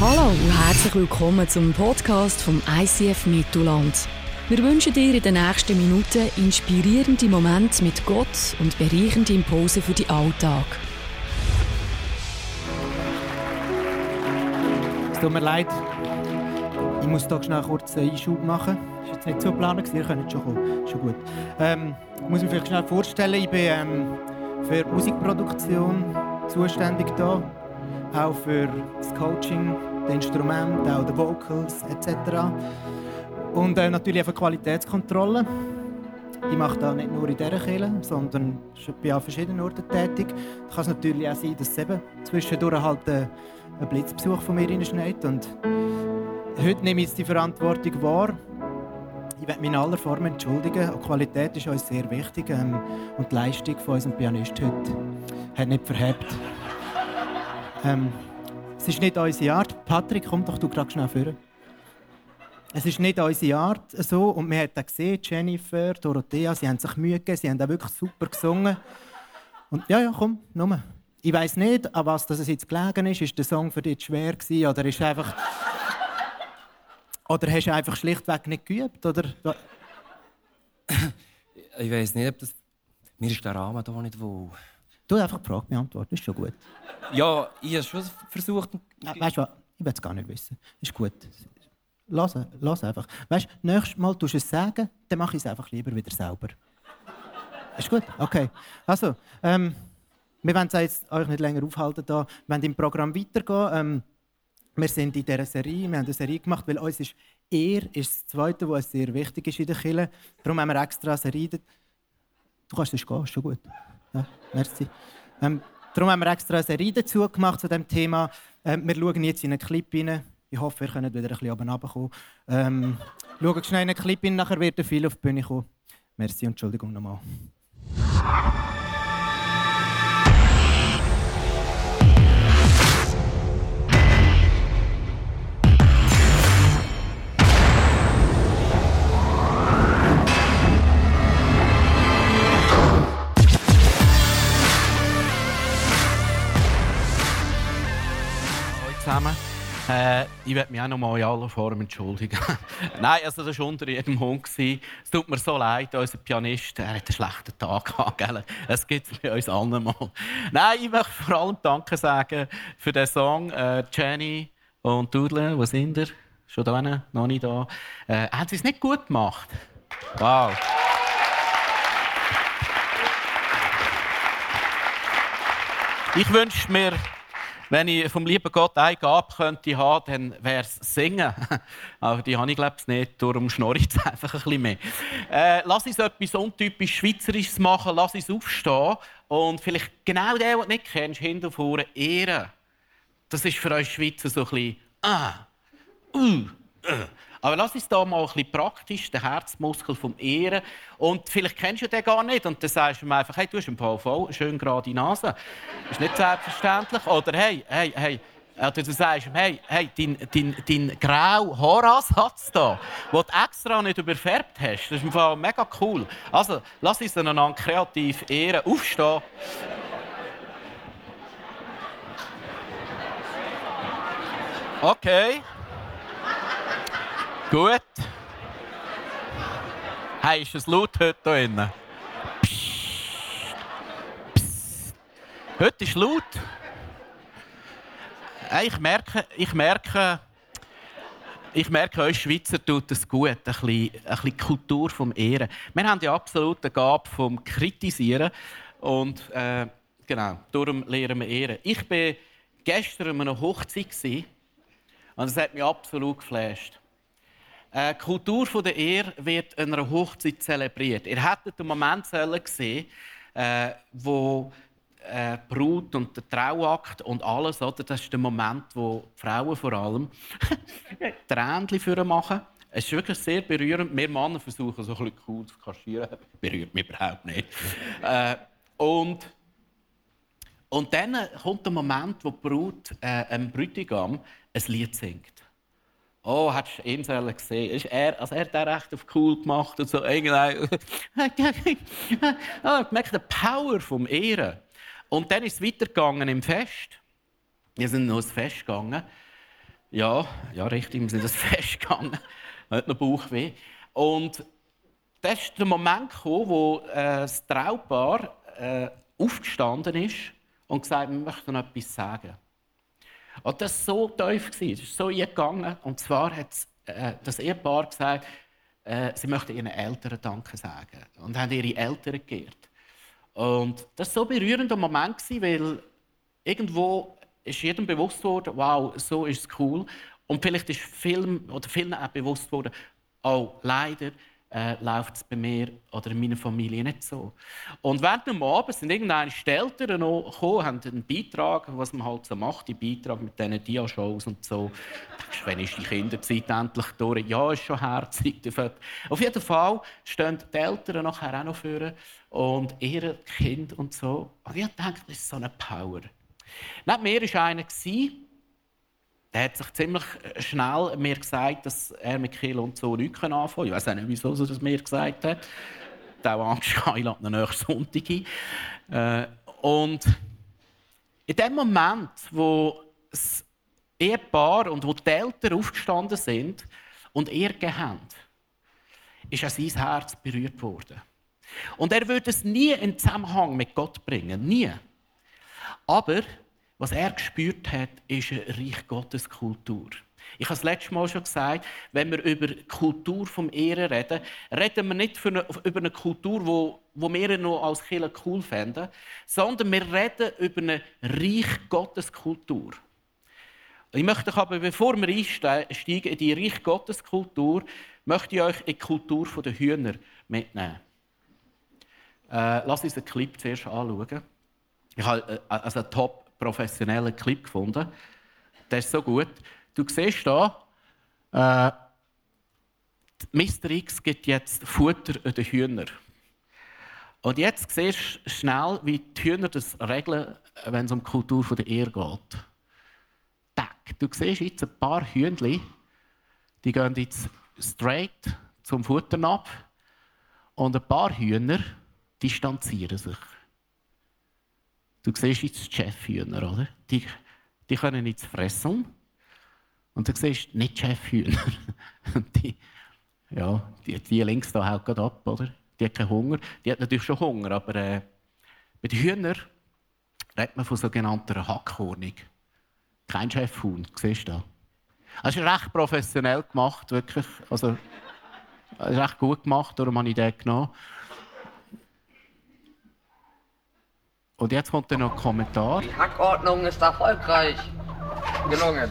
Hallo und herzlich willkommen zum Podcast vom ICF Mittelland. Wir wünschen dir in den nächsten Minuten inspirierende Momente mit Gott und bereichende Impulse für den Alltag. Es tut mir leid, ich muss hier schnell kurz einen Einschub machen. Das war jetzt nicht so geplant, ihr könnt schon kommen. Schon gut. Ähm, ich muss mir vielleicht schnell vorstellen, ich bin ähm, für Musikproduktion zuständig hier auch für das Coaching, das Instrument, auch die Vocals etc. Und äh, natürlich auch Qualitätskontrolle. Ich mache das nicht nur in dieser Kirche, sondern bin an verschiedenen Orten tätig. Da kann es natürlich auch sein, dass es zwischendurch halt äh, ein Blitzbesuch von mir reinschneit. Und heute nehme ich jetzt die Verantwortung wahr. Ich werde mich in aller Form entschuldigen. Die Qualität ist uns sehr wichtig ähm, und die Leistung von unserem Pianist heute hat nicht verhebt. Ähm, es ist nicht unsere Art. Patrick, komm doch du gerade schnell vor. Es ist nicht unsere Art so. Und man hat auch gesehen, Jennifer, Dorothea, sie haben sich Mühe gegeben, sie haben auch wirklich super gesungen. Und ja, ja, komm, nur. Ich weiß nicht, an was das jetzt gelegen ist. Ist der Song für dich schwer gewesen, oder ist einfach... oder hast du einfach schlichtweg nicht geübt, oder... ich weiß nicht, ob das... Mir ist der Rahmen hier nicht wohl. Du einfach die Frage beantworten, ist schon gut. Ja, ich habe schon versucht. Ja, weißt du was? Ich will es gar nicht wissen. Ist gut. Lass, lass einfach. Weißt du, nächstes Mal tust du es sagen, dann mache ich es einfach lieber wieder selber. Ist gut? Okay. Also, ähm, wir wollen jetzt euch nicht länger aufhalten. Da. Wir wollen im Programm weitergehen. Ähm, wir sind in dieser Serie, wir haben eine Serie gemacht, weil uns ist Ehr ist das Zweite, was sehr wichtig ist in der Kirche. Darum haben wir extra eine Serie. Du kannst es gehen, ist schon gut. Ja, merci. Ähm, darum haben wir extra eine Serie dazu gemacht zu diesem Thema. Ähm, wir schauen jetzt in einen Clip rein. Ich hoffe, ihr könnt wieder ein bisschen oben runterkommen. Ähm, schaut schnell in einen Clip rein, nachher wird viel auf die Bühne kommen. Merci und Entschuldigung nochmal. Zusammen. Äh, ich werde mich auch noch mal in aller Form entschuldigen. Nein, also das war unter jedem Hund. Es tut mir so leid, unser Pianist, er hat einen schlechten Tag gehabt. Gell? Es gibt es bei uns allen mal. Nein, ich möchte vor allem Danke sagen für den Song. Äh, Jenny und Dudle, wo sind ihr? Schon da? Noch nicht da. Äh, haben sie es nicht gut gemacht? Wow. Ich wünsche mir wenn ich vom lieben Gott eine Gabe könnte haben, dann wäre es Singen. Aber die habe ich glaube ich nicht, darum schnorre ich einfach ein bisschen mehr. Äh, lass uns etwas untypisch Schweizerisches machen, lass uns aufstehen und vielleicht genau den, den du nicht kennst, hinter vorne ehren. Das ist für uns Schweizer so ein bisschen ah, uh, uh. Aber lass uns da mal ein bisschen praktisch den Herzmuskel vom Ehren. Und vielleicht kennst du den gar nicht. Und dann sagst du mir einfach, hey, du hast einen VV, schön gerade Nase. Ist nicht selbstverständlich. Oder hey, hey, hey. Oder du sagst ihm, hey, hey, dein, dein, dein grau Haaransatz da, den du extra nicht überfärbt hast, das ist im Fall mega cool. Also, lass uns einander kreativ ehren. Aufstehen. Okay. Gut. Hey, ist es laut heute hier drinnen? Psst. Heute ist laut. Hey, ich merke, ich merke, ich merke, euch Schweizer tut es gut, ein bisschen, ein bisschen Kultur vom Ehren. Wir haben die absolute Gabe vom Kritisieren und äh, genau, darum lernen wir Ehren. Ich war gestern an einer Hochzeit und es hat mich absolut geflasht. Äh, die Kultur der Ehe wird an einer Hochzeit zelebriert. Ihr hättet den Moment gesehen, äh, wo äh, die Brut und der Trauakt und alles, oder? das ist der Moment, wo die Frauen vor allem Tränchen für machen. Es ist wirklich sehr berührend. Wir Männer versuchen so ein bisschen cool zu kaschieren. Berührt mich überhaupt nicht. Äh, und, und dann kommt der Moment, wo die Brut äh, einem Bräutigam ein Lied singt oh, hast du ihn gesehen? Ist er, also er hat den recht auf cool gemacht und so. Irgendwie, oh, ich merke die Power vom Ehren. Und dann ist es weitergegangen im Fest. Wir sind noch ins Fest gegangen. Ja, ja, richtig, wir sind das festgegangen. Man hat noch Bauchweh. Und das ist der Moment gekommen, wo äh, das Traupaar äh, aufgestanden ist und gesagt hat, wir möchten noch etwas sagen. Und das war so tief, es ist so eingegangen. Und zwar hat äh, das Ehepaar gesagt, äh, sie möchten ihren Eltern Danke sagen und haben ihre Eltern geehrt. Und das war so berührender Moment, weil irgendwo ist jedem bewusst worden, wow, so ist es cool. Und vielleicht ist vielen, oder vielen auch bewusst worden, oh, leider äh, läuft es bei mir oder in meiner Familie nicht so. Und während dem Abend sind irgendeine Eltern noch gekommen, haben einen Beitrag, was man halt so macht, die Beitrag mit diesen Dia-Shows und so. Wenn ist die Kinderzeit endlich durch? Ja, ist schon herzig. Auf jeden Fall stehen die Eltern nachher auch noch vor und ihre Kind und so. Und ich dachte, das ist so eine Power. Neben mir war einer, der hat sich ziemlich schnell mir gesagt, dass er mit Kiel und so nichts anfangen kann. Ich weiß auch nicht, wieso er das mir gesagt hat. Der Angst, ich lade ihn nächsten Sonntag ein. Äh, und in dem Moment, wo das Ehepaar und wo die Eltern aufgestanden sind und er haben, ist an sein Herz berührt worden. Und er würde es nie in Zusammenhang mit Gott bringen. Nie. Aber was er gespürt hat, ist eine Reich Gottes Kultur. Ich habe es letztes Mal schon gesagt, wenn wir über die Kultur vom Ehren reden, reden wir nicht eine, über eine Kultur, wo, wo wir noch als Kirche cool finden, sondern wir reden über eine Reich Gottes Kultur. Ich möchte euch aber, bevor wir einsteigen in die Reich Gottes Kultur, möchte ich euch in die Kultur der Hühner mitnehmen. Äh, lass uns einen Clip zuerst anschauen. Ich habe äh, also einen top professionellen Clip gefunden. Der ist so gut. Du siehst hier, äh, Mr. X gibt jetzt Futter an den Hühner. Und jetzt siehst du schnell, wie die Hühner das regeln, wenn es um die Kultur der Ehe geht. Tack. Du siehst jetzt ein paar Hühnchen, die gehen jetzt straight zum Futter ab. Und ein paar Hühner distanzieren sich. Du siehst jetzt die Chefhühner, oder? Die, die können nichts fressen. Und du siehst nicht Chefhühner. die, ja, die, die links da haut gerade ab, oder? Die hat keinen Hunger. Die hat natürlich schon Hunger, aber äh, bei den Hühnern redet man von sogenannter Hackhornung. Kein Chefhuhn, siehst du das? Das ist recht professionell gemacht, wirklich. Also, das ist recht gut gemacht, darum habe ich den genommen. Und jetzt kommt dann noch ein Kommentar. Die Hackordnung ist erfolgreich gelungen.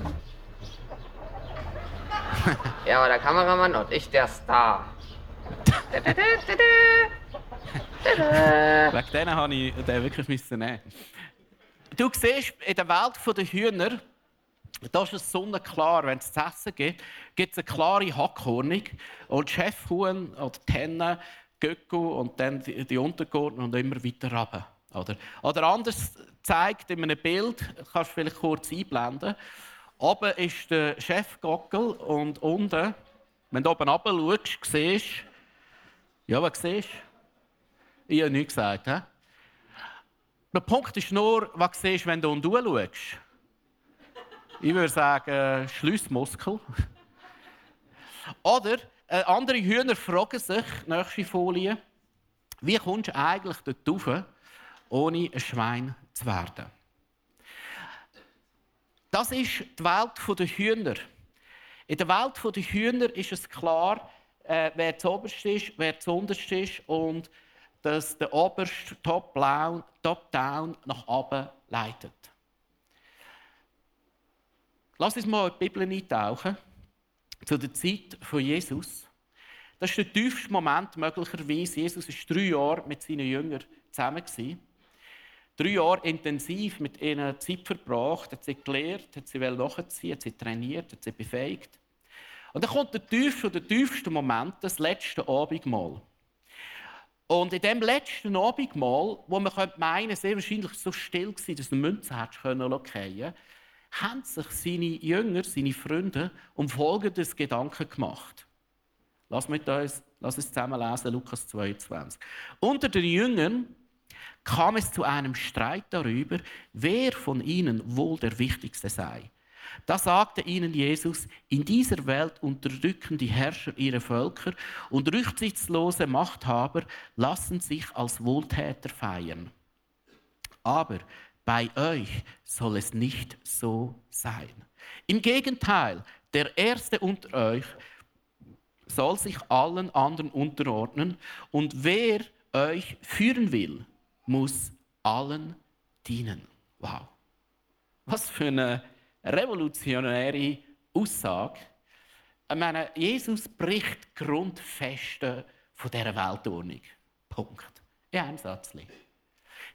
ja, aber der Kameramann und ich der Star. Wegen denen habe ich den wirklich nehmen. Du siehst, in der Welt der Hühner, da ist es sonnenklar, wenn es zu essen gibt, gibt es eine klare Hackhornung. Und Chefhuhn oder Tenne, Göcko und dann die, die Untergeordneten und immer weiter runter. Oder, oder anders zeigt in einem Bild, kannst du vielleicht kurz einblenden, oben ist der Chefgockel und unten, wenn du oben runter schaust, siehst ja, was siehst du? Ich habe nichts gesagt. He? Der Punkt ist nur, was siehst wenn du unten schaust. Ich würde sagen, Schliessmuskel. Oder äh, andere Hühner fragen sich, nächste Folie, wie kommst du eigentlich dort rauf, ohne ein Schwein zu werden. Das ist die Welt der Hühner. In der Welt der Hühner ist es klar, äh, wer zuoberst ist, wer zuunterst ist und dass der oberste Top-Down Top nach oben leitet. Lass uns mal in die Bibel eintauchen, zu der Zeit von Jesus. Das ist der tiefste Moment möglicherweise. Jesus war drei Jahre mit seinen Jüngern zusammen drei Jahre intensiv mit ihnen Zeit verbracht, hat sie gelehrt, hat sie nachziehen, hat sie trainiert, hat sie befähigt. Und dann kommt der tiefste, der tiefste Moment, das letzte Abendmahl. Und in dem letzten Abendmahl, wo man könnte meinen, sehr wahrscheinlich so still war, dass eine Münze hätte fallen können, haben sich seine Jünger, seine Freunde, um folgendes Gedanken gemacht. Lass, mit uns, lass uns zusammen lesen, Lukas 22. Unter den Jüngern kam es zu einem Streit darüber, wer von ihnen wohl der Wichtigste sei. Da sagte ihnen Jesus, in dieser Welt unterdrücken die Herrscher ihre Völker und rücksichtslose Machthaber lassen sich als Wohltäter feiern. Aber bei euch soll es nicht so sein. Im Gegenteil, der Erste unter euch soll sich allen anderen unterordnen und wer euch führen will, muss allen dienen. Wow. Was für eine revolutionäre Aussage. Ich meine, Jesus bricht Grundfeste von dieser Weltordnung. Punkt. In einem Satz.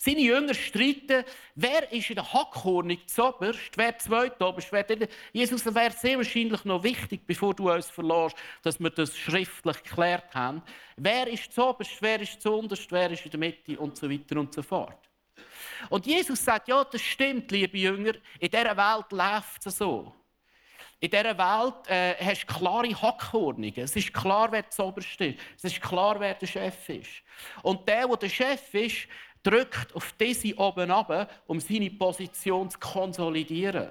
Seine Jünger streiten, wer ist in der Hackordnung zuoberst, wer zweitoberst. Wer Jesus wäre sehr wahrscheinlich noch wichtig, bevor du uns verlässt, dass wir das schriftlich geklärt haben. Wer ist zuoberst, wer ist zuunterst, wer ist in der Mitte und so weiter und so fort. Und Jesus sagt, ja, das stimmt, liebe Jünger, in dieser Welt läuft es so. In dieser Welt äh, hast du klare Hackordnungen. Es ist klar, wer zuoberst ist. Es ist klar, wer der Chef ist. Und der, der der Chef ist, drückt auf diese oben ab, um seine Position zu konsolidieren.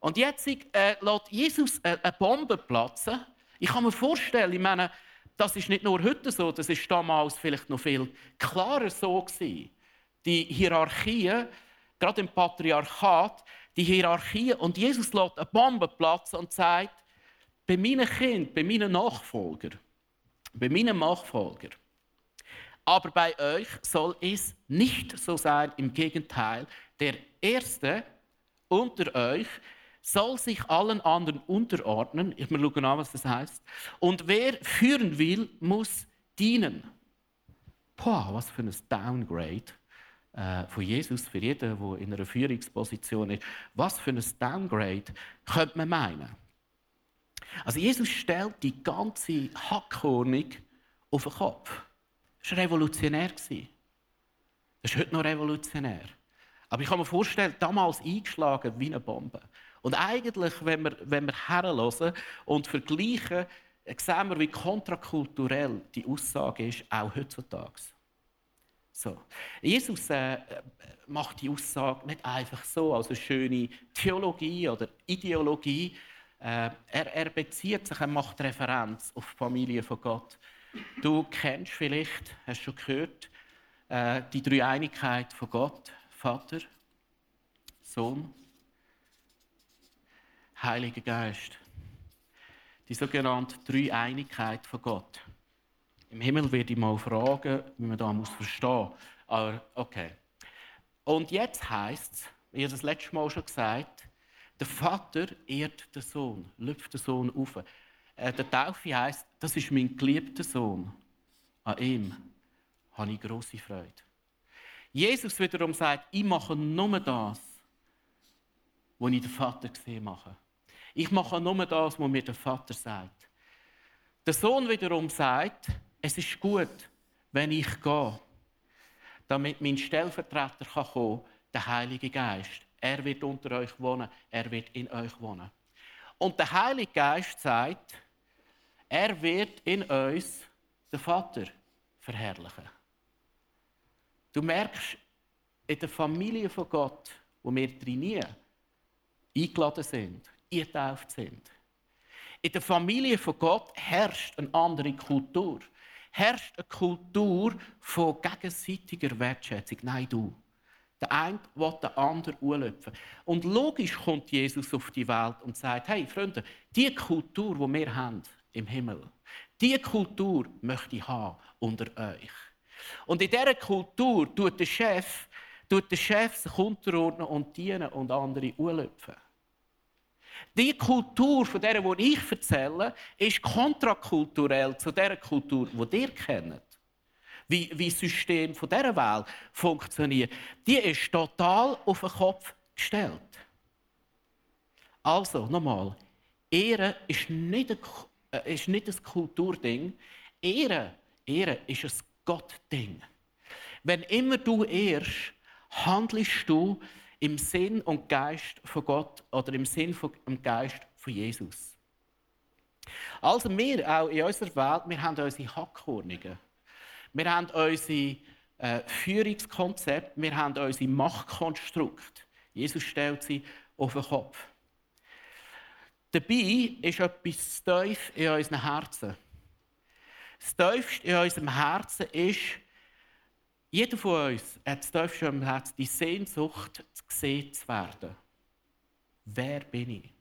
Und jetzt äh, lässt Jesus äh, eine Bombe platzen. Ich kann mir vorstellen, ich meine, das ist nicht nur heute so, das ist damals vielleicht noch viel klarer so gewesen die Hierarchien, gerade im Patriarchat, die Hierarchien. Und Jesus lässt eine Bombe platzen und sagt, bei meinen Kindern, bei meinen Nachfolgern, bei meinen Nachfolgern, aber bei euch soll es nicht so sein, im Gegenteil, der Erste unter euch soll sich allen anderen unterordnen. Ich mal schauen an, was das heißt. Und wer führen will, muss dienen. Boah, was für ein Downgrade äh, von Jesus für jeden, der in einer Führungsposition ist. Was für ein Downgrade könnte man meinen? Also Jesus stellt die ganze Hackordnung auf den Kopf. Das war revolutionär. Das ist heute noch revolutionär. Aber ich kann mir vorstellen, damals eingeschlagen wie eine Bombe. Und eigentlich, wenn wir, wenn wir herhören und vergleichen, sehen wir, wie kontrakulturell die Aussage ist, auch heutzutage. So. Jesus äh, macht die Aussage nicht einfach so als eine schöne Theologie oder Ideologie. Äh, er, er, bezieht sich, er macht Referenz auf die Familie von Gott. Du kennst vielleicht, hast schon gehört, äh, die Dreieinigkeit von Gott, Vater, Sohn, Heiliger Geist. Die sogenannte Dreieinigkeit von Gott. Im Himmel werde ich mal fragen, wie man da muss verstehen. Aber okay. Und jetzt heißt es, ich das letzte Mal schon gesagt, der Vater ehrt den Sohn, lüpft den Sohn auf. Äh, der Taufe heißt, das ist mein geliebter Sohn. An ihm habe ich große Freude. Jesus wiederum sagt, ich mache nur das, was ich den Vater gesehen mache. Ich mache nur das, was mir der Vater sagt. Der Sohn wiederum sagt, es ist gut, wenn ich gehe, damit mein Stellvertreter kann kommen der Heilige Geist. Er wird unter euch wohnen, er wird in euch wohnen. Und der Heilige Geist sagt, er wird in uns den Vater verherrlichen. Du merkst, in der Familie von Gott, wo wir trainieren, eingeladen sind, eingetauft sind, in der Familie von Gott herrscht eine andere Kultur herrscht eine Kultur von gegenseitiger Wertschätzung. Nein, du. Der eine will den anderen anlöpfen. Und logisch kommt Jesus auf die Welt und sagt: Hey, Freunde, die Kultur, die wir haben im Himmel, die Kultur möchte ich haben unter euch. Und in dieser Kultur tut der Chef, tut der Chef sich unterordnen und dienen und andere anlöpfen. Die Kultur, von der ich erzähle, ist kontrakulturell zu der Kultur, die ihr kennt. Wie, wie das System dieser Welt funktioniert. Die ist total auf den Kopf gestellt. Also, nochmal. Ehre ist nicht äh, ist nicht ein Kulturding. Ehre, Ehre ist ein Gottding. Wenn immer du ehrst, handelst du im Sinn und Geist von Gott oder im Sinn und Geist von Jesus. Also wir auch in unserer Welt, wir haben unsere Hackordnungen. Wir haben unsere äh, Führungskonzepte, wir haben unsere Machtkonstrukte. Jesus stellt sie auf den Kopf. Dabei ist etwas tief in unseren Herzen. Das tiefste in unserem Herzen ist, jeder von uns hat das tiefste im Herzen die Sehnsucht, gesehen zu werden. Wer bin ich?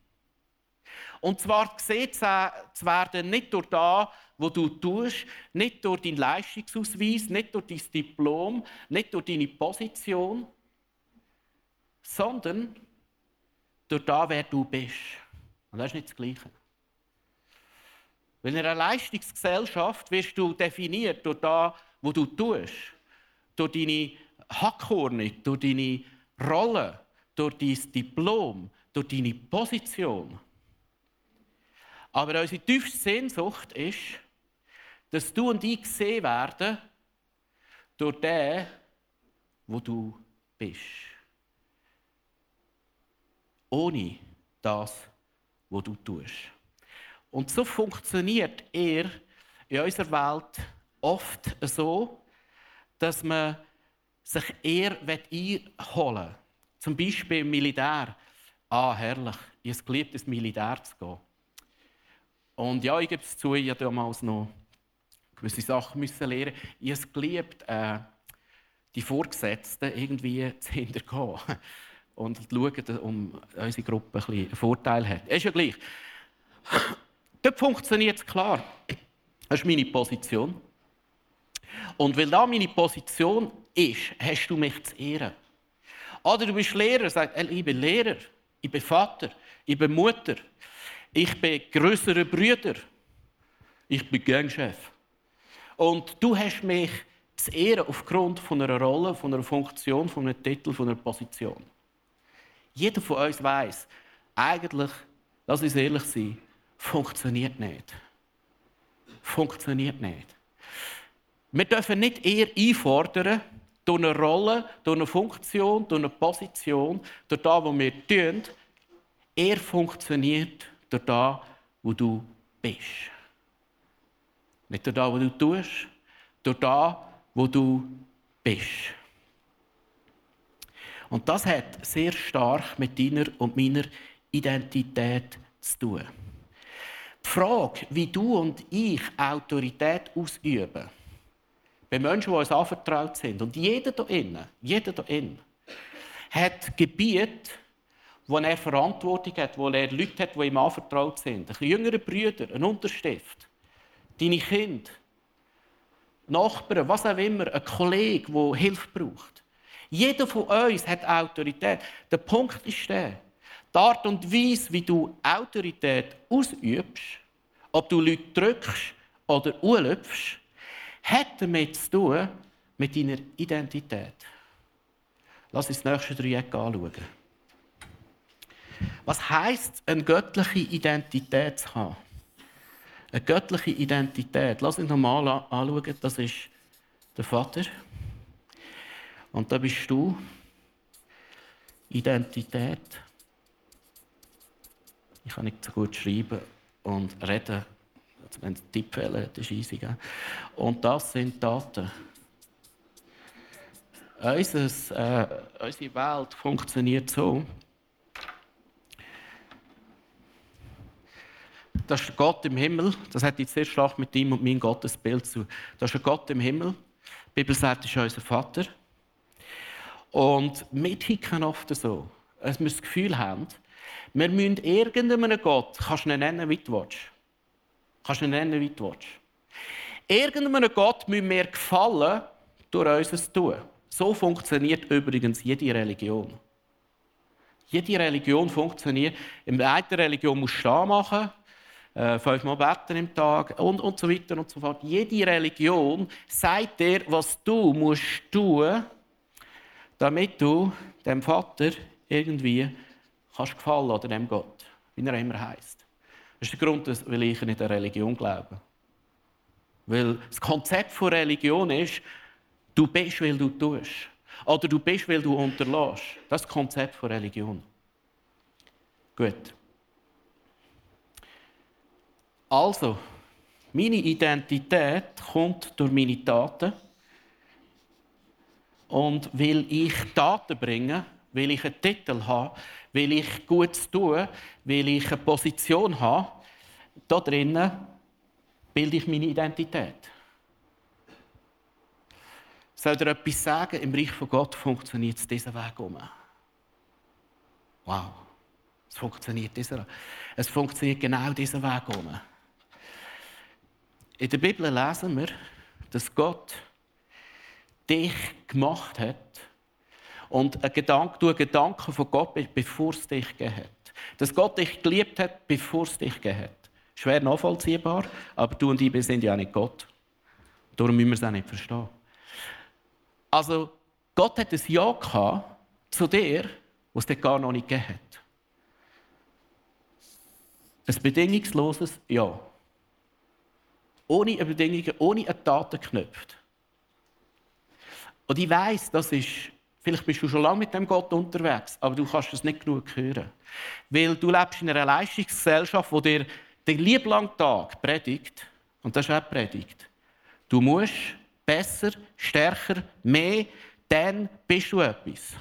Und zwar gesehen zu werden, nicht durch das, was du tust, nicht durch deinen Leistungsausweis, nicht durch dein Diplom, nicht durch deine Position, sondern durch das, wer du bist. Und das ist nicht das Gleiche. Weil in einer Leistungsgesellschaft wirst du definiert durch das, was du tust. Durch deine Hackordnung, durch deine Rolle, durch dein Diplom, durch deine Position. Aber unsere tiefste Sehnsucht ist, dass du und ich gesehen werden durch den, wo du bist. Ohne das, was du tust. Und so funktioniert er in unserer Welt oft so, dass man sich eher einholen will. Zum Beispiel im Militär. Ah, herrlich, ich habe geliebt, ins Militär zu gehen. Und ja, ich gebe es zu, ich habe damals noch gewisse Sachen müssen lernen. Ich habe geliebt, äh, die Vorgesetzten irgendwie zu hintergehen und schauen, um unsere Gruppe ein einen Vorteil hat. Ist ja gleich. Dort funktioniert es klar. Das ist meine Position. Und weil da meine Position ist, hast du mich zu ehren. Oder du bist Lehrer, sagst, ich bin Lehrer, ich bin Vater, ich bin Mutter, ich bin größerer Brüder. Ich bin Gangchef. Und du hast mich zu ehren aufgrund von einer Rolle, von einer Funktion, von einem Titel, von einer Position. Jeder von uns weiß, eigentlich, lass uns ehrlich sein, funktioniert nicht. Funktioniert nicht. Wir dürfen nicht eher einfordern, durch eine Rolle, durch eine Funktion, durch eine Position, durch das, was wir tun, er funktioniert durch das, wo du bist. Nicht durch das, was du tust, durch das, wo du bist. Und das hat sehr stark mit deiner und meiner Identität zu tun. Die Frage, wie du und ich Autorität ausüben, bei Menschen, die uns anvertraut sind, und jeder da innen, jeder da innen, hat Gebiet, wo er Verantwortung hat, wo er Leute hat, die ihm anvertraut sind. Ein jüngere Brüder, ein Unterstift, deine Kinder, Nachbarn, was auch immer, ein Kollege, der Hilfe braucht. Jeder von uns hat Autorität. Der Punkt ist der, die Art und Weise, wie du Autorität ausübst, ob du Leute drückst oder unlöpfst, hat damit zu tun mit deiner Identität. Lass uns das nächste Dreieck anschauen. Was heißt eine göttliche Identität zu haben? Eine göttliche Identität. Lass uns nochmal anschauen. Das ist der Vater. Und da bist du. Identität. Ich kann nicht so gut schreiben und reden. Also wenn es Tippfehler hat, ist easy. Gell? Und das sind Daten. Unseres, äh, unsere Welt funktioniert so, das ist Gott im Himmel. Das hat jetzt sehr stark mit ihm und meinem Gottesbild zu. Das ist Gott im Himmel. Die Bibel sagt, das ist unser Vater. Und wir ticken oft so, dass wir das Gefühl haben, wir müssen irgendeinen Gott, kannst du ihn nennen, wie du willst. Kannst du ihn nennen, wie du willst. Irgendeinem Gott müssen wir gefallen durch unser Tun. So funktioniert übrigens jede Religion. Jede Religion funktioniert. In der einen Religion musst du stehen machen, äh, fünfmal beten im Tag und, und so weiter und so fort. Jede Religion sagt dir, was du musst tun, damit du dem Vater irgendwie kannst gefallen oder dem Gott, wie er immer heißt. Das ist der Grund, weil ich nicht an Religion glaube. Weil das Konzept von Religion ist, du bist, weil du tust. Oder du bist, weil du unterlässt. Das ist das Konzept von Religion. Gut. Also, meine Identität kommt durch meine Taten. Und weil ich Taten bringe, weil ich einen Titel habe, weil ich Gutes tue, weil ich eine Position habe. Da drinnen bilde ich meine Identität. Soll dir etwas sagen? Im Reich von Gott funktioniert es diesen Weg um. Wow. Es funktioniert dieser. Es funktioniert genau diesen Weg um. In der Bibel lesen wir, dass Gott dich gemacht hat und ein Gedanke, du ein Gedanke von Gott bist, bevor es dich gegeben hat. Dass Gott dich geliebt hat, bevor es dich gegeben hat. Schwer nachvollziehbar, aber du und ich sind ja nicht Gott. Darum müssen wir es auch nicht verstehen. Also, Gott hat ein Ja gehabt zu dir, was es gar noch nicht gegeben hat. Ein bedingungsloses Ja. Ohne Bedingungen, ohne einen Tatenknopf. Und ich weiss, das ist, vielleicht bist du schon lange mit dem Gott unterwegs, aber du kannst es nicht genug hören. Weil du lebst in einer Leistungsgesellschaft, wo dir den lieblangen Tag predigt, und das ist auch Predigt. Du musst besser, stärker, mehr, dann bist du etwas.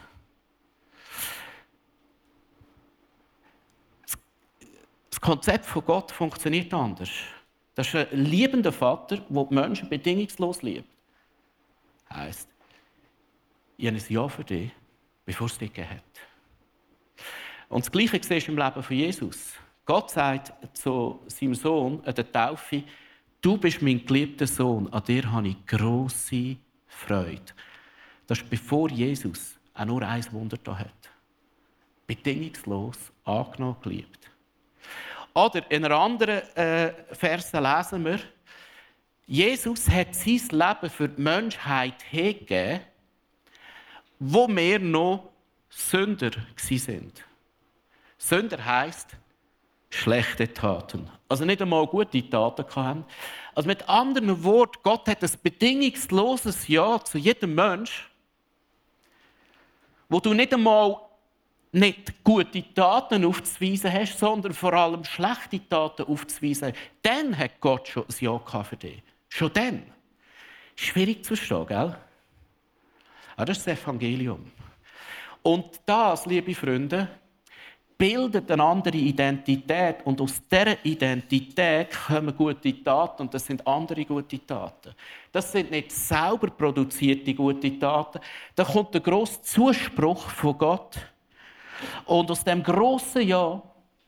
Das Konzept von Gott funktioniert anders. Das ist ein liebender Vater, der die Menschen bedingungslos liebt. Heißt, ich habe ein Ja für dich, bevor es dich gegeben hat. Und das Gleiche siehst du im Leben von Jesus. Gott sagt zu seinem Sohn an der Taufe, du bist mein geliebter Sohn, an dir habe ich grosse Freude. Das ist bevor Jesus auch nur ein Wunder hat. Bedingungslos, angenommen, geliebt. Oder in einer anderen äh, Verse lesen wir, Jesus hat sein Leben für die Menschheit hingegeben, wo wir noch Sünder sind. Sünder heisst schlechte Taten. Also nicht einmal gute Taten haben. Also mit anderen Worten, Gott hat ein bedingungsloses Ja zu jedem Mensch, wo du nicht einmal nicht gute Taten aufzuweisen hast, sondern vor allem schlechte Taten aufzuweisen hast. Dann hat Gott schon ein Ja für dich. Schon dann. Schwierig zu verstehen, gell? Ah, das ist das Evangelium. Und das, liebe Freunde, bildet eine andere Identität. Und aus dieser Identität kommen gute Taten. Und das sind andere gute Taten. Das sind nicht sauber produzierte gute Taten. Da kommt der grosse Zuspruch von Gott. Und aus dem grossen Ja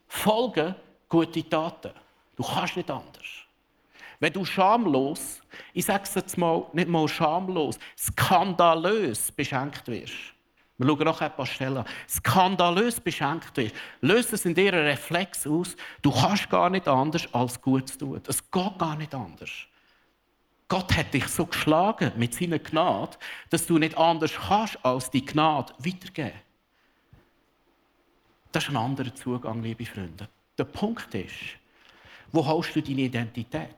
folgen gute Taten. Du kannst nicht anders. Wenn du schamlos, ich sage es jetzt mal, nicht mal schamlos, skandalös beschenkt wirst, wir schauen noch ein paar Stellen an, skandalös beschenkt wirst, löst es in dir einen Reflex aus, du kannst gar nicht anders, als gut zu tun. Es geht gar nicht anders. Gott hat dich so geschlagen mit seiner Gnade, dass du nicht anders kannst, als die Gnade weitergeben. Das ist ein anderer Zugang, liebe Freunde. Der Punkt ist, wo hast du deine Identität?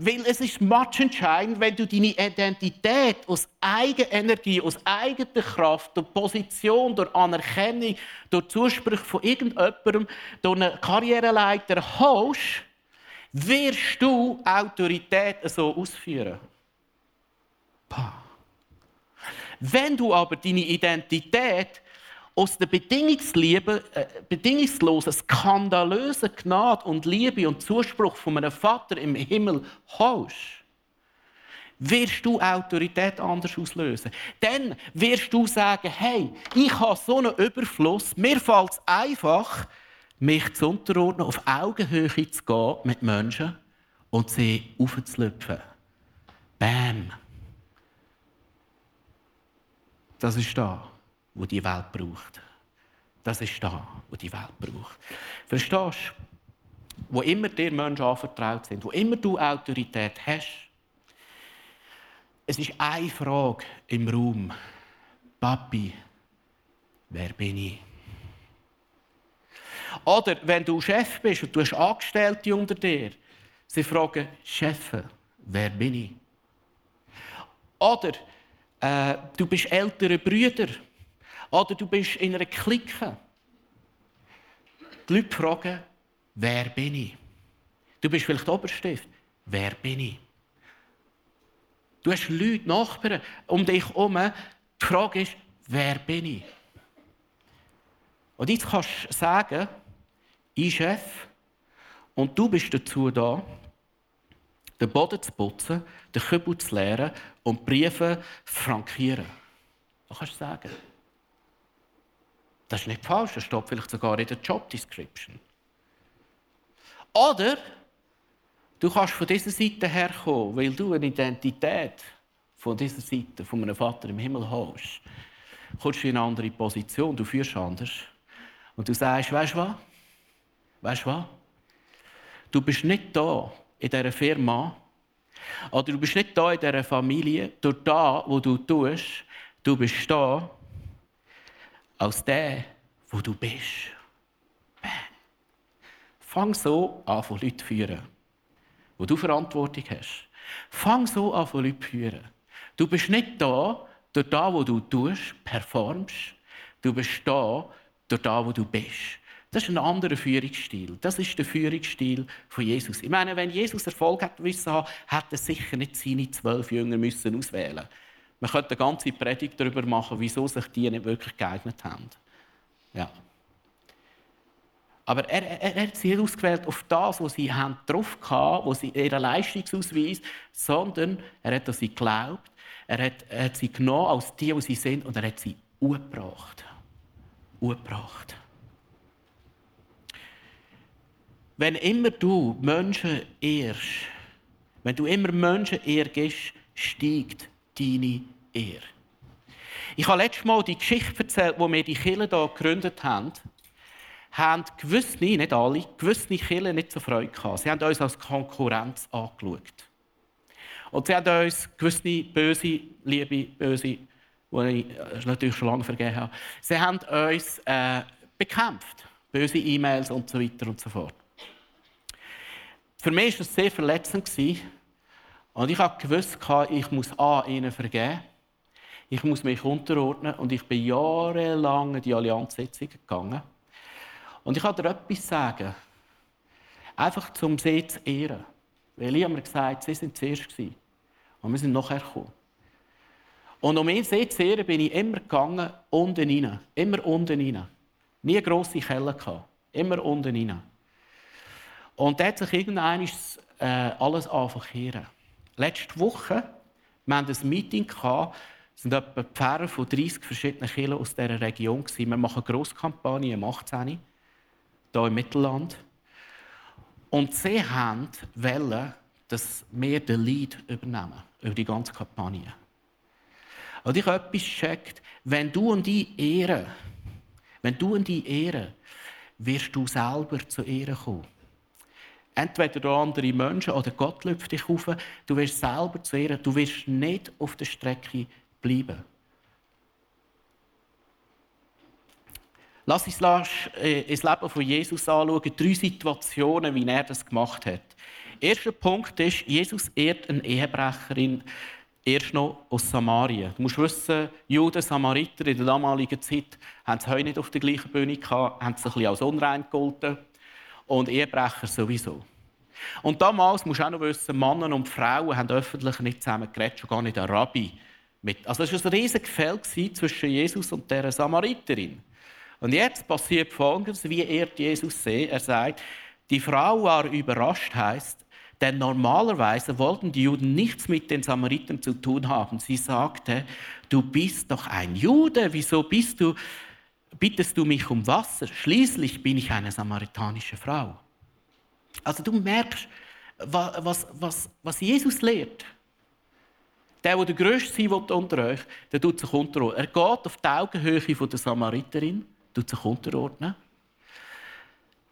Weil es ist entscheidend, wenn du deine Identität aus eigener Energie, aus eigener Kraft, durch Position, durch Anerkennung, durch Zuspruch von irgendjemandem, durch eine Karriereleiter hast, wirst du Autorität so ausführen. Pah. Wenn du aber deine Identität aus der Bedingungsliebe, äh, bedingungslosen, skandalösen Gnade und Liebe und Zuspruch von einem Vater im Himmel hast, wirst du Autorität anders auslösen. Dann wirst du sagen, hey, ich habe so einen Überfluss, mir fällt es einfach, mich zu unterordnen, auf Augenhöhe zu gehen mit Menschen und sie aufzulüpfen. Bam. Das ist da wo die Welt braucht. Das ist da, wo die Welt braucht. Verstehst du? Wo immer dir Menschen anvertraut sind, wo immer du Autorität hast, es ist eine Frage im Raum. Papi, wer bin ich? Oder wenn du Chef bist und du hast Angestellte unter dir, sie fragen, Chef, wer bin ich? Oder äh, du bist ältere Brüder oder du bist in einer Clique. Die Leute fragen, wer bin ich? Du bist vielleicht Oberstift. Wer bin ich? Du hast Leute, Nachbarn um dich herum. Die Frage ist, wer bin ich? Und jetzt kannst du sagen, ich Chef, und du bist dazu da, den Boden zu putzen, den Kübel zu leeren und Briefe zu frankieren. Was kannst du sagen? Das ist nicht falsch, das steht vielleicht sogar in der Job Description. Oder du kannst von dieser Seite herkommen, weil du eine Identität von dieser Seite, von einem Vater im Himmel hast. Kommst du in eine andere Position, du führst anders. Und du sagst, weißt du was? Weißt du was? Du bist nicht da in dieser Firma oder du bist nicht da in dieser Familie durch das, wo du tust. Du bist da als der, wo du bist. Fang so an, von Leuten zu führen, wo du Verantwortung hast. Fang so an, von Leuten zu führen. Du bist nicht da durch das, wo du tust, performst. Du bist da durch das, wo du bist. Das ist ein anderer Führungsstil. Das ist der Führungsstil von Jesus. Ich meine, wenn Jesus Erfolg hat müssen hätte er sicher nicht seine zwölf Jünger müssen auswählen. Man könnte eine ganze Predigt darüber machen, wieso sich die nicht wirklich geeignet haben. Ja. Aber er, er, er hat sie nicht ausgewählt auf das, was sie haben drauf hatten, was sie ihren Leistungsausweis, sondern er hat an sie geglaubt. Er hat, er hat sie genommen als die, die sie sind, und er hat sie umgebracht. Umgebracht. Wenn immer du Menschen ehrst, wenn du immer Menschen ehrst, steigt deine Ehre. Ich habe letztes Mal die Geschichte erzählt, wo wir die Kirche hier gegründet haben. Haben gewisse, nicht alle, gewisse Kirchen nicht so Freude gehabt. Sie haben uns als Konkurrenz angeschaut. Und sie haben uns gewisse böse, liebe, böse, die ich natürlich schon lange vergeben habe, sie haben uns äh, bekämpft. Böse E-Mails und so weiter und so fort. Für mich war es sehr verletzend. Und ich habe gewusst, ich muss A, ihnen vergeben. Ich muss mich unterordnen. Und ich bin jahrelang in die Allianzsitzung gegangen. Und ich kann dir etwas sagen. Einfach zum sie zu ehren. Weil ich habe gesagt, sie sind zuerst. Und wir sind nachher gekommen. Und um ihn zu ehren, bin ich immer gegangen, unten rein. Immer unten rein. Nie grosse Keller gehabt. Immer unten rein. Und da hat sich irgendwann äh, alles anfangen Letzte Woche, wir hatten ein Meeting, es waren etwa Pfarrer von 30 verschiedenen Kirchen aus dieser Region. Wir machen eine Grosskampagne im 18. hier im Mittelland. Und sie wollten, dass wir den Lead übernehmen über die ganze Kampagne. Und ich habe etwas gecheckt. Wenn du und die ehren, wenn du und die ehren, wirst du selber zu Ehren kommen entweder durch andere Menschen oder Gott lüpft dich auf. Du wirst selber zu ehren. Du wirst nicht auf der Strecke bleiben. Lass uns äh, ins Leben von Jesus anschauen, drei Situationen, wie er das gemacht hat. Erster Punkt ist, Jesus ehrt eine Ehebrecherin erst noch aus Samarien. Du musst wissen, Juden, Samariter in der damaligen Zeit haben es heute nicht auf der gleichen Bühne gehabt, haben es ein bisschen als unrein gegolten und Ehebrecher sowieso. Und damals musst du auch noch wissen, Männer und Frauen haben öffentlich nicht zusammen geredet, schon gar nicht der Rabbi. Mit. Also es war ein riesiges Gefälle zwischen Jesus und der Samariterin. Und jetzt passiert Folgendes, wie er Jesus sieht. Er sagt, die Frau war überrascht, heißt, denn normalerweise wollten die Juden nichts mit den Samaritern zu tun haben. Sie sagte, du bist doch ein Jude, wieso bist du bittest du mich um Wasser? Schließlich bin ich eine samaritanische Frau. Also du merkst, was, was, was Jesus lehrt. Der, der der Größte sein unter euch, der tut sich unterordnen. Er geht auf die Augenhöhe der Samariterin, tut sich unterordnen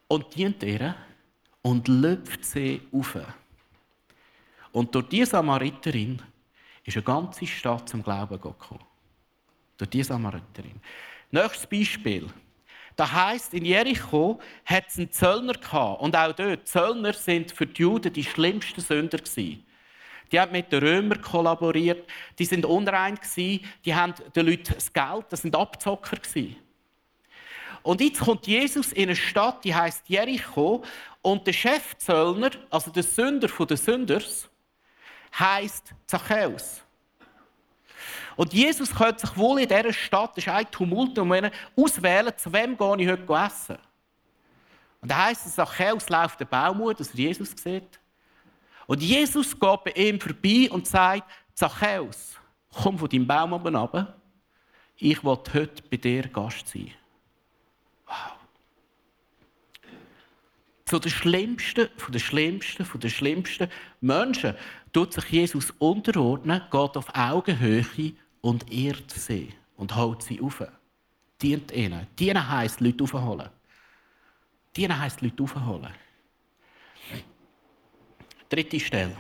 und dient ihr und löpft sie auf. Und durch diese Samariterin ist eine ganze Stadt zum Glauben gekommen. Durch diese Samariterin. Nächstes Beispiel. Das heisst, in Jericho hat es einen Zöllner gehabt. Und auch dort, Zöllner sind für die Juden die schlimmsten Sünder gewesen. Die haben mit den Römern kollaboriert, die sind unrein gewesen, die haben den Leuten das Geld, das sind Abzocker gewesen. Und jetzt kommt Jesus in eine Stadt, die heißt Jericho, und der Chefzöllner, also der Sünder der Sünders, heißt Zachäus. Und Jesus könnte sich wohl in dieser Stadt, das ist ein Tumult, um auswählen, zu wem gehe ich heute essen. Und da heisst es, Zachäus läuft den Baum an, dass er Jesus sieht. Und Jesus geht bei ihm vorbei und sagt, Zachäus, komm von deinem Baum oben runter. Ich will heute bei dir Gast sein. Wow. Zu den schlimmsten, von den schlimmsten, von den schlimmsten Menschen tut sich Jesus unterordnen, geht auf Augenhöhe und ehrt sie und holt sie auf. Dient ihnen. Dienen heisst, Leute aufholen. Dienen heisst, Leute aufholen. Dritte Stelle.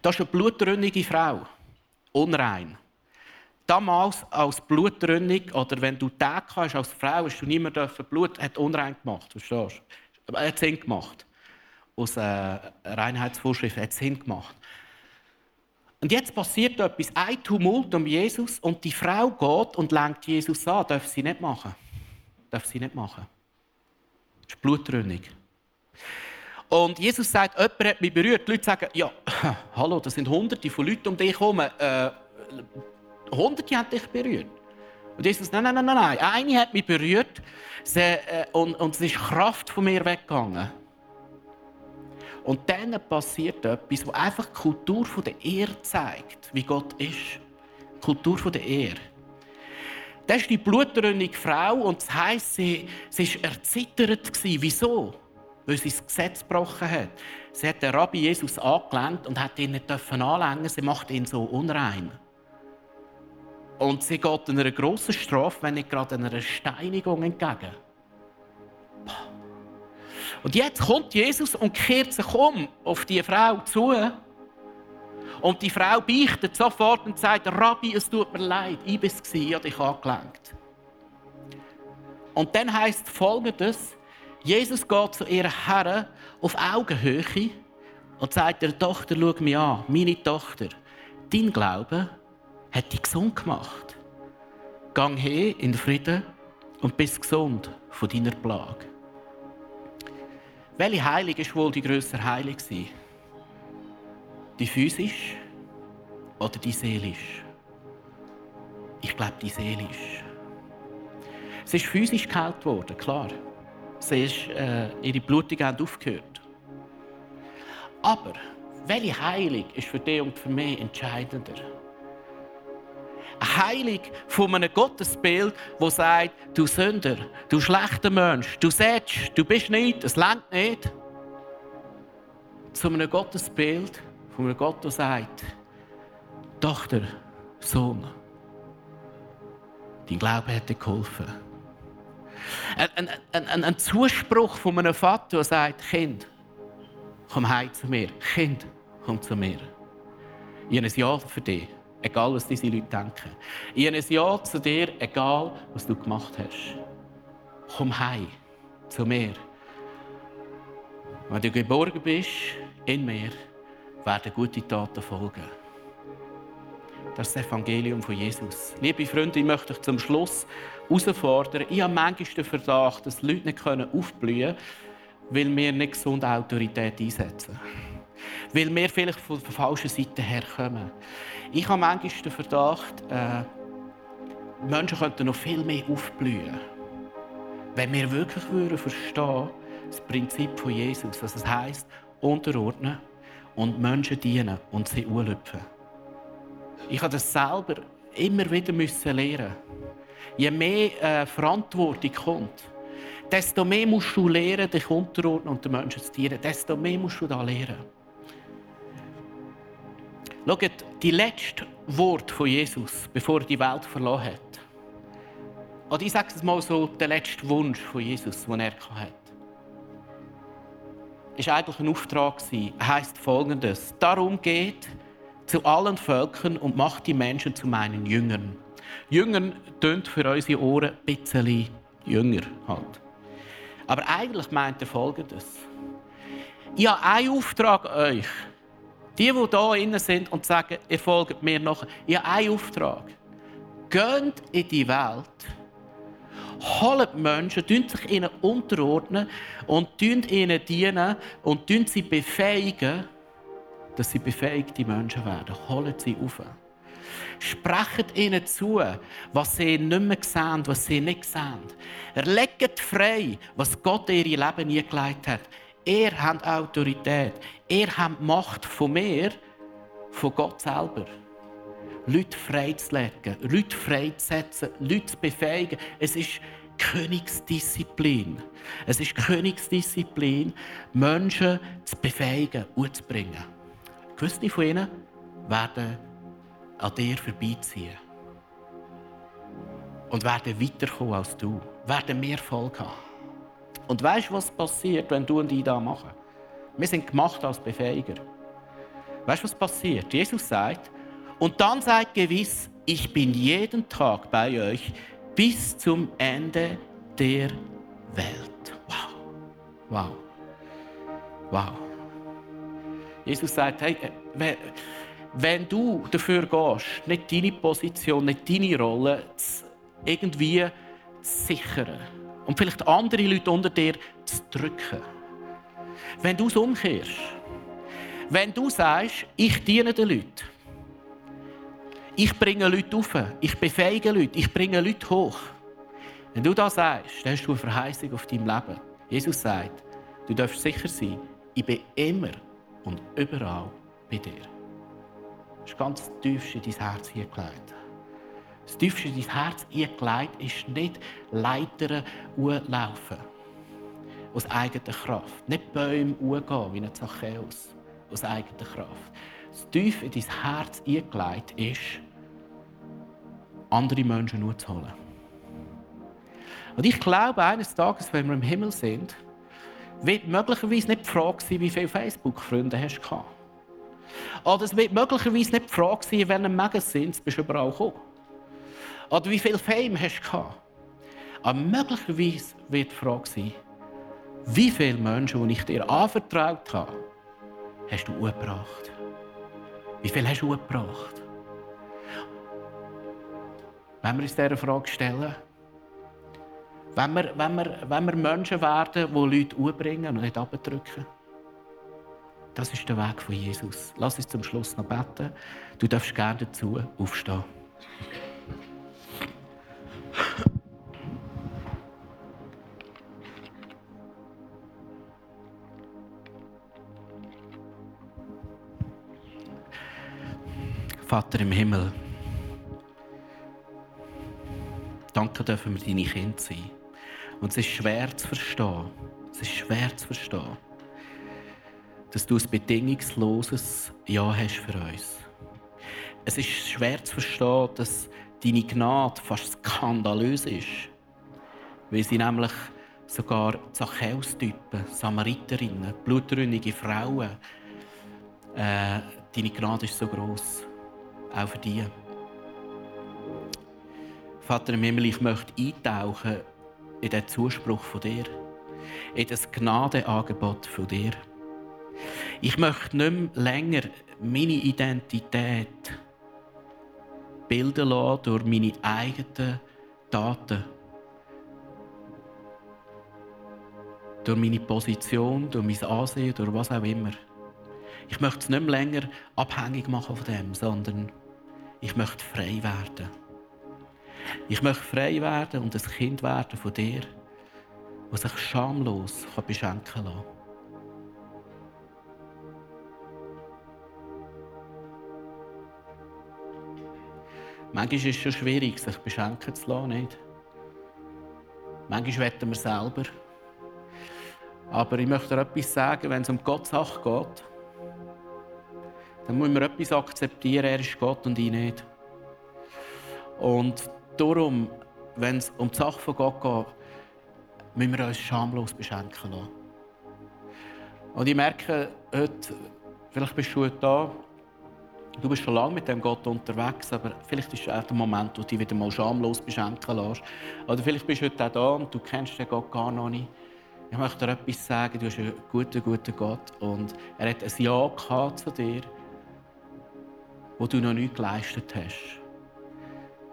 Das ist eine blutrünnige Frau. Unrein. Damals als Blutrünnig, oder wenn du Tag hast als Frau, hast du nicht mehr dürfen Blut, hat unrein gemacht. Verstehst du? Hat Sinn gemacht. Aus äh, Reinheitsvorschriften hat Sinn gemacht. Und jetzt passiert etwas, ein Tumult um Jesus und die Frau geht und lenkt Jesus an. Darf sie nicht machen. Darf sie nicht machen. Das ist blutrünnig. Und Jesus sagt, jemand hat mich berührt. Die Leute sagen, ja, hallo, das sind hunderte von Leuten um dich herum. Äh, hunderte haben dich berührt. Und Jesus, nein, nein, nein, nein, eine hat mich berührt sie, äh, und, und es ist Kraft von mir weggegangen. Und dann passiert etwas, was einfach die Kultur der Ehre zeigt, wie Gott ist. Die Kultur der Ehre. Das ist die blutrünnige Frau und das heisst, sie, sie war erzittert. Wieso? Weil sie das Gesetz gebrochen hat. Sie hat den Rabbi Jesus angelenkt und hat ihn nicht anlängen Sie macht ihn so unrein. Und sie geht einer grossen Strafe, wenn nicht gerade einer Steinigung entgegen. Und jetzt kommt Jesus und kehrt sich um auf die Frau zu. Und die Frau beichtet sofort und sagt: Rabbi, es tut mir leid, ich war es, ich habe dich angelenkt. Und dann heißt folgendes: Jesus geht zu ihrer Herren auf Augenhöhe und sagt der Tochter: Schau mich an, meine Tochter, dein Glaube hat dich gesund gemacht. Gang hin in Frieden und bist gesund von deiner Plage. Welche Heilung ist wohl die größere Heilung? Die physisch oder die seelisch? Ich glaube, die seelisch. Sie ist physisch geheilt worden, klar. Sie ist, äh, ihre Blutungen haben aufgehört. Aber welche Heilung ist für dich und für mich entscheidender? Heilung von einem Gottesbild, das sagt, du Sünder, du schlechter Mensch, du siehst, du bist nicht, es längt nicht. Zu einem Gottesbild, von einem Gott, der sagt, Tochter, Sohn, dein Glaube hat dir geholfen. Ein, ein, ein, ein Zuspruch von einem Vater, der sagt, Kind, komm heim zu mir. Kind, komm zu mir. Ich habe ein Ja für dich. Egal, was diese Leute denken. Habe ein Ja zu dir, egal, was du gemacht hast. Komm heim zu mir. Wenn du geborgen bist in mir, werden gute Taten folgen. Das ist das Evangelium von Jesus. Liebe Freunde, ich möchte euch zum Schluss herausfordern. Ich habe manchmal den Verdacht, dass Leute nicht aufblühen können, weil wir nicht gesunde Autorität einsetzen. Weil wir vielleicht von der falschen Seite herkommen. Ich habe manchmal den Verdacht, äh, Menschen könnten noch viel mehr aufblühen. Wenn wir wirklich würden verstehen, das Prinzip von Jesus, was es heisst, unterordnen und Menschen dienen und sie anlüpfen. Ich habe das selber immer wieder müssen lernen. Je mehr äh, Verantwortung kommt, desto mehr musst du lernen, dich unterordnen und den Menschen zu dienen. Desto mehr musst du da lernen. Schaut, die letzten Worte von Jesus, bevor er die Welt verloren hat. Oder ich sage es mal so, der letzte Wunsch von Jesus, den er hatte. Ist eigentlich ein Auftrag. Er heisst folgendes: Darum geht zu allen Völkern und macht die Menschen zu meinen Jüngern. Jüngern tönt für unsere Ohren ein bisschen jünger halt. Aber eigentlich meint er folgendes: Ich habe einen Auftrag euch. Die, die hier innen sind und sagen, ihr folgt mir noch, ich habe einen Auftrag. Geht in die Welt, holt Menschen, sich ihnen unterordnen und ihnen dienen und sie befähigen, dass sie befähigte Menschen werden. Holt sie auf. Sprecht ihnen zu, was sie nicht mehr sehen, was sie nicht sehen. Legt frei, was Gott in ihr Leben eingelegt hat. Ihr habt Autorität. Ihr habt Macht von mir, von Gott selber. Leute freizulegen, Leute freizusetzen, Leute zu befähigen. Es ist Königsdisziplin. Es ist Königsdisziplin, Menschen zu befähigen und zu bringen. Gewisse von ihnen werden an dir vorbeiziehen. Und werden weiterkommen als du. Werden mehr Erfolg haben. Und weißt du, was passiert, wenn du und ich das machen? Wir sind gemacht als Befähiger. Weißt du, was passiert? Jesus sagt, und dann seid gewiss, ich bin jeden Tag bei euch bis zum Ende der Welt. Wow. Wow. Wow. Jesus sagt, hey, äh, wenn du dafür gehst, nicht deine Position, nicht deine Rolle irgendwie zu sichern und vielleicht andere Leute unter dir zu drücken, wenn du es umkehrst, wenn du sagst, ich diene den Leuten, ich bringe Leute auf, ich befähige Leute, ich bringe Leute hoch. Wenn du das sagst, dann hast du eine Verheißung auf deinem Leben. Jesus sagt, du darfst sicher sein, ich bin immer und überall bei dir. Das ist ganz tiefst in dein Herz hingelegt. Das tiefste in dein Herz hingelegt ist nicht Leitern laufen. Aus eigener Kraft. Nicht Bäume gehen wie ein Zachäus. Aus eigener Kraft. Das tief in dein Herz eingelegt ist, andere Menschen nur zu holen. Und ich glaube, eines Tages, wenn wir im Himmel sind, wird möglicherweise nicht die Frage sein, wie viele Facebook-Freunde hast du Oder es wird möglicherweise nicht die Frage sein, in welchem Magazin du überall gekommen. Oder wie viel Fame hast du Aber möglicherweise wird die Frage sein, wie viele Menschen, die ich dir anvertraut habe, hast du umgebracht? Wie viel hast du umgebracht? Wenn wir uns diese Frage stellen, wenn wir, wenn wir, wenn wir Menschen werden, die Leute umbringen und nicht abdrücken, das ist der Weg von Jesus. Lass uns zum Schluss noch beten. Du darfst gerne dazu aufstehen. Vater im Himmel, danke dürfen wir deine Kinder sein. Und es ist schwer zu verstehen, es ist schwer zu verstehen, dass du ein bedingungsloses Ja hast für uns. Es ist schwer zu verstehen, dass deine Gnade fast skandalös ist, weil sie nämlich sogar Zachäus-Typen, Samariterinnen, blutrünnige Frauen, äh, deine Gnade ist so groß, auch für die. Vater im Himmel, ich möchte eintauchen in den Zuspruch von dir, in das Gnadenangebot von dir. Ich möchte nicht mehr länger meine Identität bilden lassen durch meine eigenen Daten. Durch meine Position, durch mein Ansehen, durch was auch immer. Ich möchte es nicht mehr länger abhängig machen von dem, sondern ich möchte frei werden. Ich möchte frei werden und ein Kind werden von dir, das sich schamlos beschenken kann. Manchmal ist es schon schwierig, sich beschenken zu lassen, nicht? Manchmal wetten wir selber. Aber ich möchte dir etwas sagen, wenn es um Gottes Sache geht, dann muss man etwas akzeptieren, er ist Gott und ich nicht. Und darum, wenn es um die Sache von Gott geht, müssen wir uns schamlos beschenken lassen. Und ich merke heute, vielleicht bist du heute da, du bist schon lange mit dem Gott unterwegs, aber vielleicht ist auch der Moment, wo du dich wieder mal schamlos beschenken lässt. Oder vielleicht bist du heute auch da und du kennst den Gott gar noch nicht. Ich möchte dir etwas sagen, du bist ein guter, guter Gott und er hat ein Ja gehabt zu dir, wo du noch nichts geleistet hast.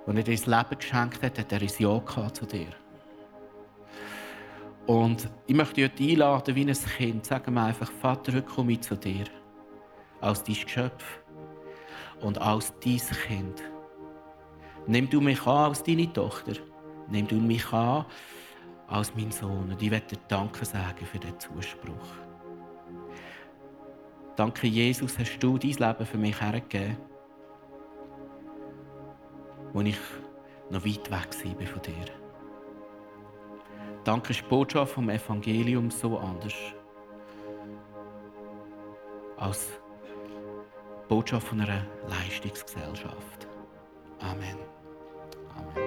Als er dir das Leben geschenkt hat, hat er ein Ja gehabt zu dir. Und ich möchte dich einladen wie ein Kind. Sag mir einfach, Vater, heute komme ich zu dir. Als dein Geschöpf und als dein Kind. Nimm du mich an als deine Tochter. Nimm du mich an als mein Sohn. Und ich werde dir Danke sagen für diesen Zuspruch. Danke, Jesus, hast du dein Leben für mich hergegeben, wo ich noch weit weg war von dir. Danke, ist die Botschaft vom Evangelium so anders als Botschaft von einer Leistungsgesellschaft. Amen. Amen.